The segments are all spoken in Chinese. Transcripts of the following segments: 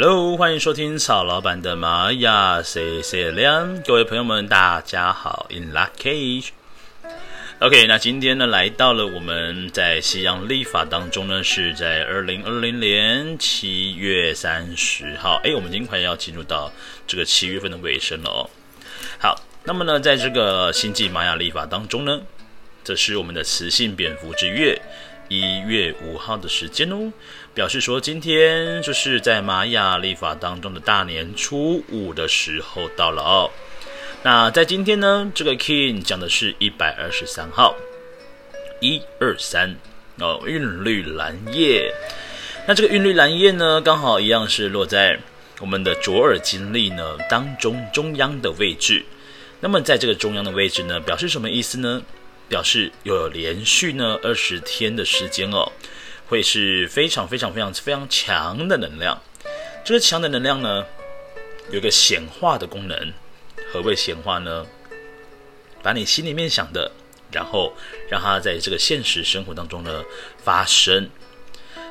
Hello，欢迎收听曹老板的玛雅 C C 亮，各位朋友们，大家好，In Luckage。OK，那今天呢，来到了我们在西洋历法当中呢，是在二零二零年七月三十号。哎，我们已经快要进入到这个七月份的尾声了哦。好，那么呢，在这个星际玛雅历法当中呢，这是我们的雌性蝙蝠之月。一月五号的时间哦，表示说今天就是在玛雅历法当中的大年初五的时候到了哦。那在今天呢，这个 King 讲的是一百二十三号，一二三哦，韵律蓝夜。那这个韵律蓝夜呢，刚好一样是落在我们的卓尔金历呢当中中央的位置。那么在这个中央的位置呢，表示什么意思呢？表示又有连续呢二十天的时间哦，会是非常非常非常非常强的能量。这个强的能量呢，有一个显化的功能。何谓显化呢？把你心里面想的，然后让它在这个现实生活当中呢发生。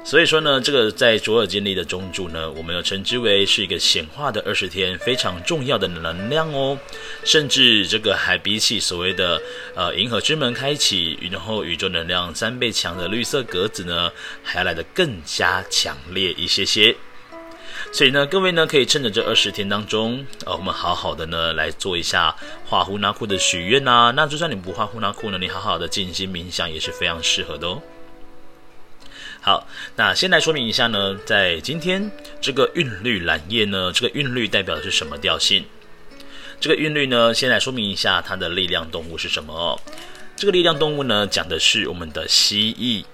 所以说呢，这个在卓尔金历的中柱呢，我们要称之为是一个显化的二十天，非常重要的能量哦。甚至这个还比起所谓的呃银河之门开启，然后宇宙能量三倍强的绿色格子呢，还要来得更加强烈一些些。所以呢，各位呢可以趁着这二十天当中，呃，我们好好的呢来做一下画呼纳库的许愿呐。那就算你不画呼纳库呢，你好好的静心冥想也是非常适合的哦。好，那先来说明一下呢，在今天这个韵律蓝夜呢，这个韵律代表的是什么调性？这个韵律呢，先来说明一下它的力量动物是什么。这个力量动物呢，讲的是我们的蜥蜴。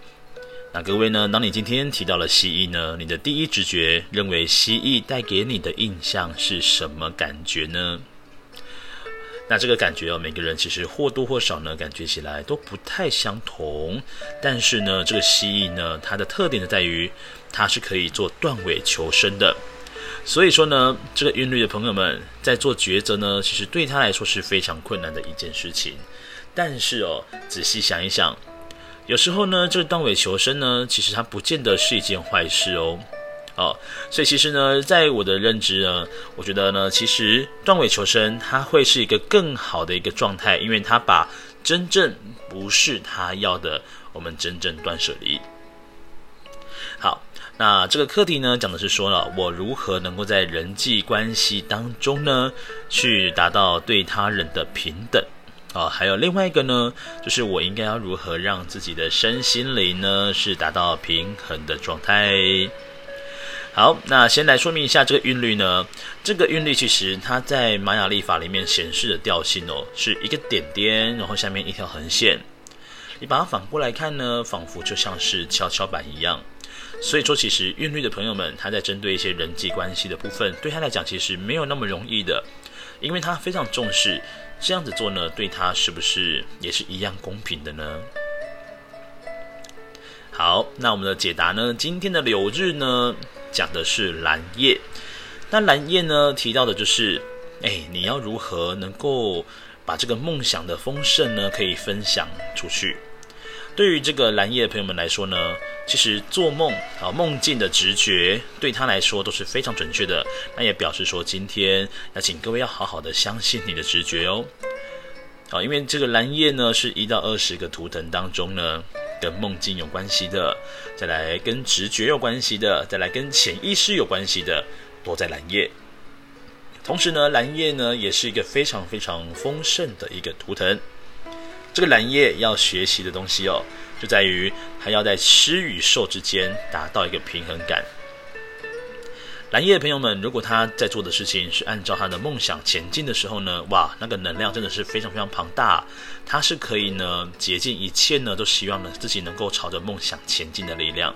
那各位呢，当你今天提到了蜥蜴呢，你的第一直觉认为蜥蜴带给你的印象是什么感觉呢？那这个感觉哦，每个人其实或多或少呢，感觉起来都不太相同。但是呢，这个蜥蜴呢，它的特点就在于它是可以做断尾求生的。所以说呢，这个韵律的朋友们在做抉择呢，其实对他来说是非常困难的一件事情。但是哦，仔细想一想，有时候呢，这个断尾求生呢，其实它不见得是一件坏事哦。哦，所以其实呢，在我的认知呢，我觉得呢，其实断尾求生它会是一个更好的一个状态，因为它把真正不是他要的，我们真正断舍离。好，那这个课题呢，讲的是说了，我如何能够在人际关系当中呢，去达到对他人的平等啊，哦，还有另外一个呢，就是我应该要如何让自己的身心灵呢，是达到平衡的状态。好，那先来说明一下这个韵律呢。这个韵律其实它在玛雅历法里面显示的调性哦，是一个点点，然后下面一条横线。你把它反过来看呢，仿佛就像是跷跷板一样。所以说，其实韵律的朋友们，他在针对一些人际关系的部分，对他来讲其实没有那么容易的，因为他非常重视这样子做呢，对他是不是也是一样公平的呢？好，那我们的解答呢，今天的柳日呢，讲的是蓝叶，那蓝叶呢，提到的就是，哎，你要如何能够把这个梦想的丰盛呢，可以分享出去？对于这个蓝叶的朋友们来说呢，其实做梦啊，梦境的直觉对他来说都是非常准确的。那也表示说，今天要请各位要好好的相信你的直觉哦。好，因为这个蓝叶呢，是一到二十个图腾当中呢。跟梦境有关系的，再来跟直觉有关系的，再来跟潜意识有关系的，都在蓝夜。同时呢，蓝夜呢也是一个非常非常丰盛的一个图腾。这个蓝夜要学习的东西哦，就在于它要在吃与受之间达到一个平衡感。蓝叶的朋友们，如果他在做的事情是按照他的梦想前进的时候呢，哇，那个能量真的是非常非常庞大。他是可以呢，竭尽一切呢，都希望呢自己能够朝着梦想前进的力量。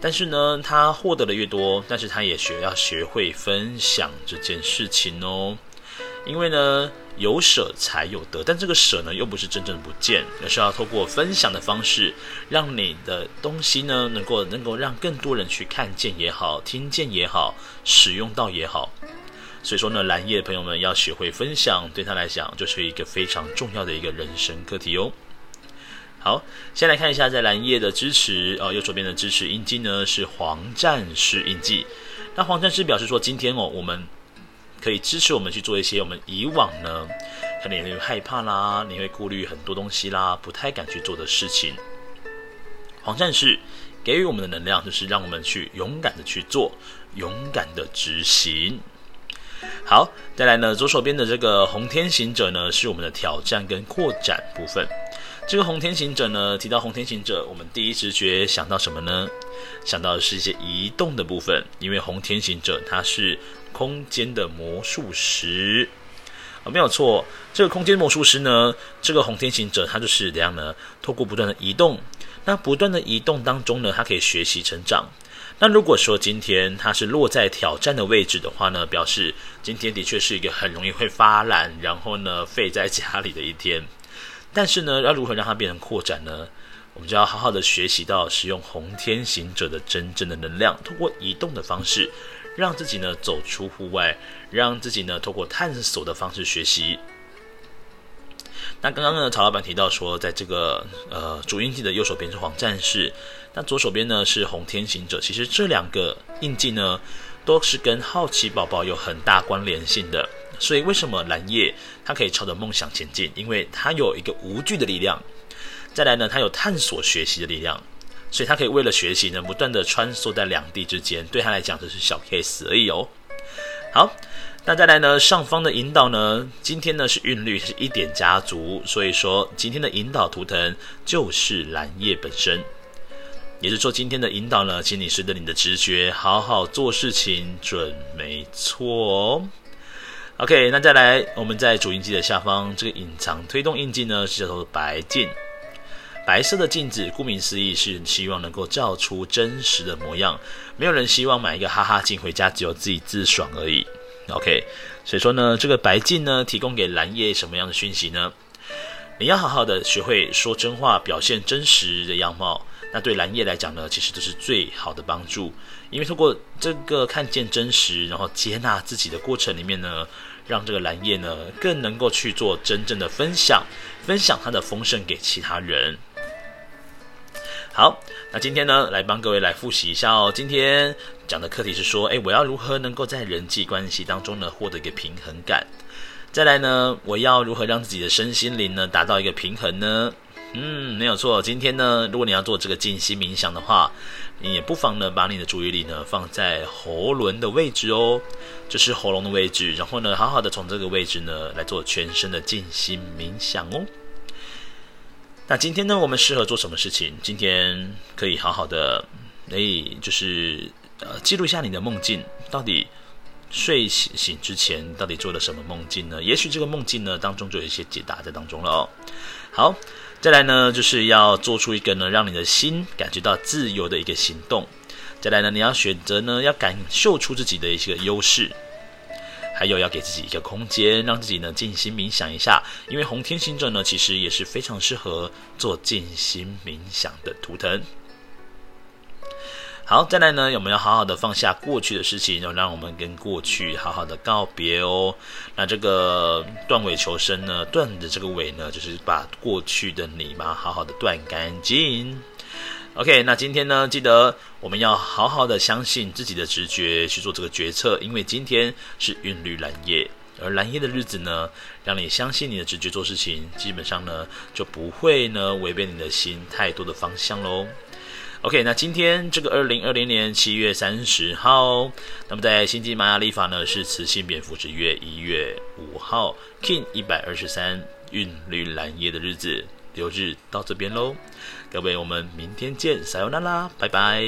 但是呢，他获得的越多，但是他也学要学会分享这件事情哦。因为呢，有舍才有得，但这个舍呢，又不是真正的不见，而是要透过分享的方式，让你的东西呢，能够能够让更多人去看见也好，听见也好，使用到也好。所以说呢，蓝叶朋友们要学会分享，对他来讲就是一个非常重要的一个人生课题哦。好，先来看一下在蓝叶的支持，呃，右手边的支持印记呢是黄战士印记。那黄战士表示说，今天哦，我们可以支持我们去做一些我们以往呢，可能你会害怕啦，你会顾虑很多东西啦，不太敢去做的事情。黄战士给予我们的能量，就是让我们去勇敢的去做，勇敢的执行。好，再来呢，左手边的这个红天行者呢，是我们的挑战跟扩展部分。这个红天行者呢，提到红天行者，我们第一直觉想到什么呢？想到的是一些移动的部分，因为红天行者它是空间的魔术师啊，没有错。这个空间魔术师呢，这个红天行者他就是怎样呢？透过不断的移动，那不断的移动当中呢，他可以学习成长。那如果说今天他是落在挑战的位置的话呢，表示今天的确是一个很容易会发懒，然后呢废在家里的一天。但是呢，要如何让它变成扩展呢？我们就要好好的学习到使用红天行者的真正的能量，通过移动的方式，让自己呢走出户外，让自己呢透过探索的方式学习。那刚刚呢，曹老板提到说，在这个呃主印记的右手边是黄战士，那左手边呢是红天行者。其实这两个印记呢，都是跟好奇宝宝有很大关联性的。所以，为什么蓝夜它可以朝着梦想前进？因为它有一个无惧的力量。再来呢，它有探索学习的力量，所以他可以为了学习呢，不断的穿梭在两地之间。对他来讲，这是小 case 而已哦。好，那再来呢，上方的引导呢，今天呢是韵律是一点家族，所以说今天的引导图腾就是蓝叶本身。也就是说，今天的引导呢，请你随着你的直觉，好好做事情，准没错哦。OK，那再来，我们在主印记的下方，这个隐藏推动印记呢，是叫做白镜。白色的镜子，顾名思义是希望能够照出真实的模样。没有人希望买一个哈哈镜回家，只有自己自爽而已。OK，所以说呢，这个白镜呢，提供给蓝夜什么样的讯息呢？你要好好的学会说真话，表现真实的样貌。那对蓝夜来讲呢，其实都是最好的帮助，因为通过这个看见真实，然后接纳自己的过程里面呢，让这个蓝夜呢更能够去做真正的分享，分享他的丰盛给其他人。好，那今天呢，来帮各位来复习一下哦。今天讲的课题是说，诶，我要如何能够在人际关系当中呢获得一个平衡感？再来呢，我要如何让自己的身心灵呢达到一个平衡呢？嗯，没有错。今天呢，如果你要做这个静心冥想的话，你也不妨呢把你的注意力呢放在喉轮的位置哦，就是喉咙的位置。然后呢，好好的从这个位置呢来做全身的静心冥想哦。那今天呢，我们适合做什么事情？今天可以好好的，哎，就是呃记录一下你的梦境，到底睡醒醒之前到底做了什么梦境呢？也许这个梦境呢当中就有一些解答在当中了哦。好。再来呢，就是要做出一个呢，让你的心感觉到自由的一个行动。再来呢，你要选择呢，要感受出自己的一些优势，还有要给自己一个空间，让自己呢静心冥想一下。因为红天星阵呢，其实也是非常适合做静心冥想的图腾。好，再来呢，我们要好好的放下过去的事情，要让我们跟过去好好的告别哦。那这个断尾求生呢，断的这个尾呢，就是把过去的你嘛，好好的断干净。OK，那今天呢，记得我们要好好的相信自己的直觉去做这个决策，因为今天是韵律蓝夜，而蓝夜的日子呢，让你相信你的直觉做事情，基本上呢就不会呢违背你的心太多的方向喽。OK，那今天这个二零二零年七月三十号，那么在星际玛雅历法呢是雌性蝙蝠之月一月五号，King 一百二十三韵律蓝夜的日子，流日到这边喽，各位我们明天见，撒由那拉，拜拜。